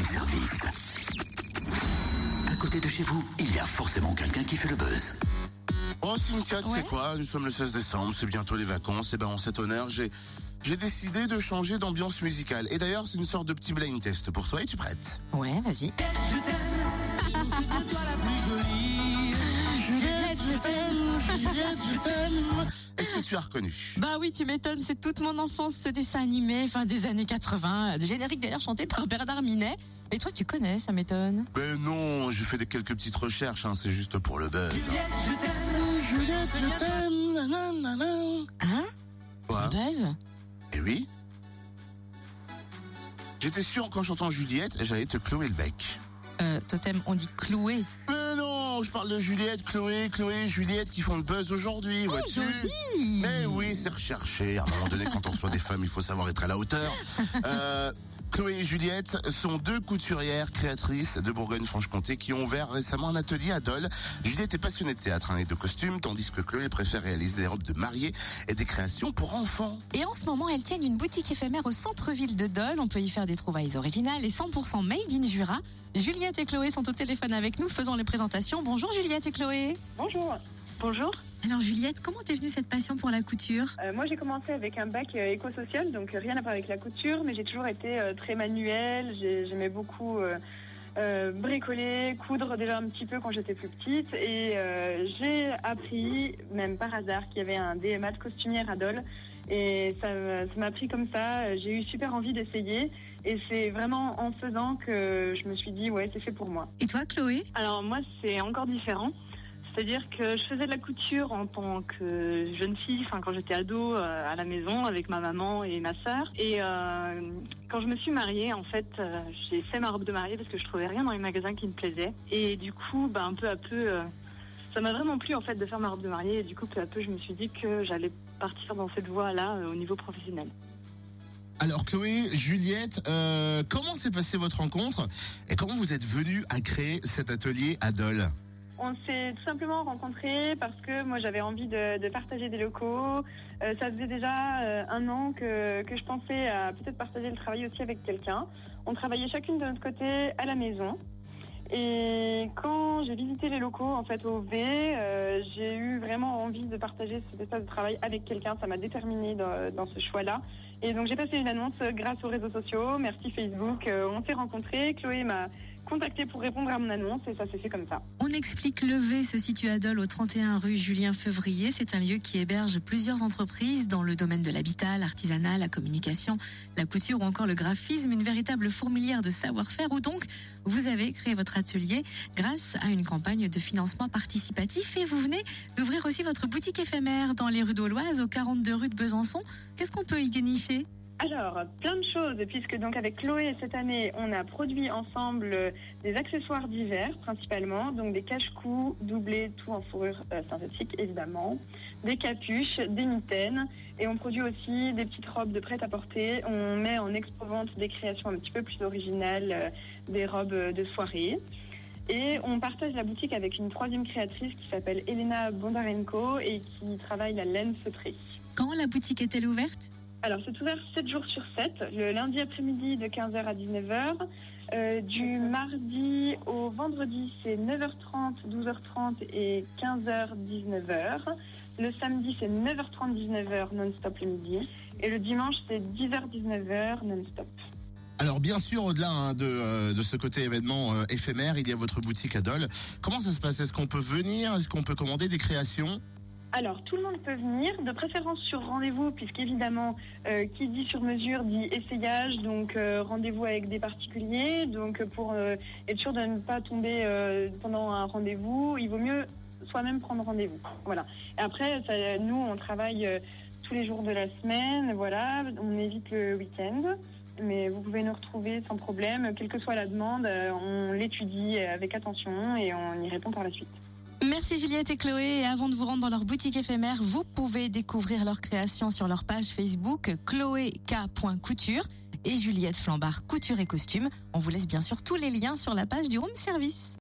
room service. À côté de chez vous, il y a forcément quelqu'un qui fait le buzz. Oh Cynthia, tu Ouais. sais quoi? Nous sommes le 16 décembre, c'est bientôt les vacances. Et ben en cet honneur, j'ai j'ai décidé de changer d'ambiance musicale. Et d'ailleurs, c'est une sorte de petit blind test pour toi. Es-tu prête? Ouais, vas-y. Juliette, je t'aime, Juliette, je t'aime. Est-ce que tu as reconnu? Bah oui, tu m'étonnes, c'est toute mon enfance ce dessin animé, fin des années 80, de générique d'ailleurs chanté par Bernard Minet. Et toi, tu connais, ça m'étonne. Ben non, j'ai fait des quelques petites recherches, hein, c'est juste pour le buzz. Juliette, je t'aime, nanana. Hein? Quoi? Buzz? Eh oui. J'étais sûr qu'en chantant Juliette, j'allais te clouer le bec. euh, Totem, on dit cloué. Mais je parle de Juliette, Chloé, Chloé, Juliette qui font le buzz aujourd'hui, vois-tu joli Mais oui, c'est recherché. À un moment donné, quand on reçoit des femmes, il faut savoir être à la hauteur. Euh, Chloé et Juliette sont deux couturières créatrices de Bourgogne-Franche-Comté qui ont ouvert récemment un atelier à Dole. Juliette est passionnée de théâtre hein, et de costumes, tandis que Chloé préfère réaliser des robes de mariée et des créations pour enfants. Et en ce moment, elles tiennent une boutique éphémère au centre-ville de Dole. On peut y faire des trouvailles originales et 100% made in Jura. Juliette et Chloé sont au téléphone avec nous, faisons les présentations. Bonjour Juliette et Chloé. Bonjour. Bonjour. Alors Juliette, comment t'es venue cette passion pour la couture? Euh, moi, j'ai commencé avec un bac euh, éco-social, donc euh, rien à voir avec la couture, mais j'ai toujours été euh, très manuelle. J'ai- J'aimais beaucoup euh, euh, bricoler, coudre déjà un petit peu quand j'étais plus petite. Et euh, j'ai appris, même par hasard, qu'il y avait un DMA de costumière à Dole. Et ça ça m'a pris comme ça. J'ai eu super envie d'essayer. Et c'est vraiment en faisant que je me suis dit, ouais, c'est fait pour moi. Et toi Chloé? Alors moi, c'est encore différent. C'est-à-dire que je faisais de la couture en tant que jeune fille, enfin quand j'étais ado euh, à la maison avec ma maman et ma sœur. Et euh, quand je me suis mariée, en fait, euh, j'ai fait ma robe de mariée parce que je trouvais rien dans les magasins qui me plaisait. Et du coup, ben, un peu à peu, ça m'a vraiment plu en fait de faire ma robe de mariée. Et du coup, peu à peu, je me suis dit que j'allais partir dans cette voie-là au niveau professionnel. Alors Chloé, Juliette, comment s'est passée votre rencontre et comment vous êtes venus à créer cet atelier à Dole On s'est tout simplement rencontrés parce que moi j'avais envie de, partager des locaux. Euh, ça faisait déjà euh, un an que, je pensais à peut-être partager le travail aussi avec quelqu'un. On travaillait chacune de notre côté à la maison. Et quand j'ai visité les locaux en fait au V, euh, j'ai eu vraiment envie de partager cet espace de travail avec quelqu'un. Ça m'a déterminée dans, ce choix-là. Et donc j'ai passé une annonce grâce aux réseaux sociaux. Merci Facebook. On s'est rencontrés. Chloé m'a contacté pour répondre à mon annonce et ça s'est fait comme ça. On explique le V se situe à Dole au 31 rue Julien Fevrier. C'est un lieu qui héberge plusieurs entreprises dans le domaine de l'habitat, l'artisanat, la communication, la couture ou encore le graphisme, une véritable fourmilière de savoir-faire où donc vous avez créé votre atelier grâce à une campagne de financement participatif et vous venez d'ouvrir aussi votre boutique éphémère dans les rues d'Auloise au 42 rue de Besançon. Qu'est-ce qu'on peut y dénicher? Alors, plein de choses, puisque donc avec Chloé, cette année, on a produit ensemble euh, des accessoires d'hiver, principalement, donc des cache-cous, doublés, tout en fourrure euh, synthétique, évidemment, des capuches, des mitaines, et on produit aussi des petites robes de prêt-à-porter. On met en expo-vente des créations un petit peu plus originales, euh, des robes de soirée. Et on partage la boutique avec une troisième créatrice qui s'appelle Elena Bondarenko et qui travaille la laine feutrée. Quand la boutique est-elle ouverte? Alors, c'est ouvert 7 jours sur 7, le lundi après-midi de 15h à 19h. Euh, du mardi au vendredi, c'est 9h30, 12h30 et 15h, 19h. Le samedi, c'est 9h30, 19h non-stop le midi. Et le dimanche, c'est 10h, 19h non-stop. Alors bien sûr, au-delà hein, de, euh, de ce côté événement euh, éphémère, il y a votre boutique à Dole. Comment ça se passe? Est-ce qu'on peut venir? Est-ce qu'on peut commander des créations? Alors, tout le monde peut venir, de préférence sur rendez-vous, puisqu'évidemment, euh, qui dit sur mesure dit essayage, donc euh, rendez-vous avec des particuliers. Donc, pour euh, être sûr de ne pas tomber pendant un rendez-vous, il vaut mieux soi-même prendre rendez-vous. Voilà. Et après, nous, on travaille tous les jours de la semaine, voilà, on évite le week-end. Mais vous pouvez nous retrouver sans problème, quelle que soit la demande, on l'étudie avec attention et on y répond par la suite. Merci Juliette et Chloé. Et avant de vous rendre dans leur boutique éphémère, vous pouvez découvrir leurs créations sur leur page Facebook chloék.couture et Juliette Flambard Couture et Costume. On vous laisse bien sûr tous les liens sur la page du Room Service.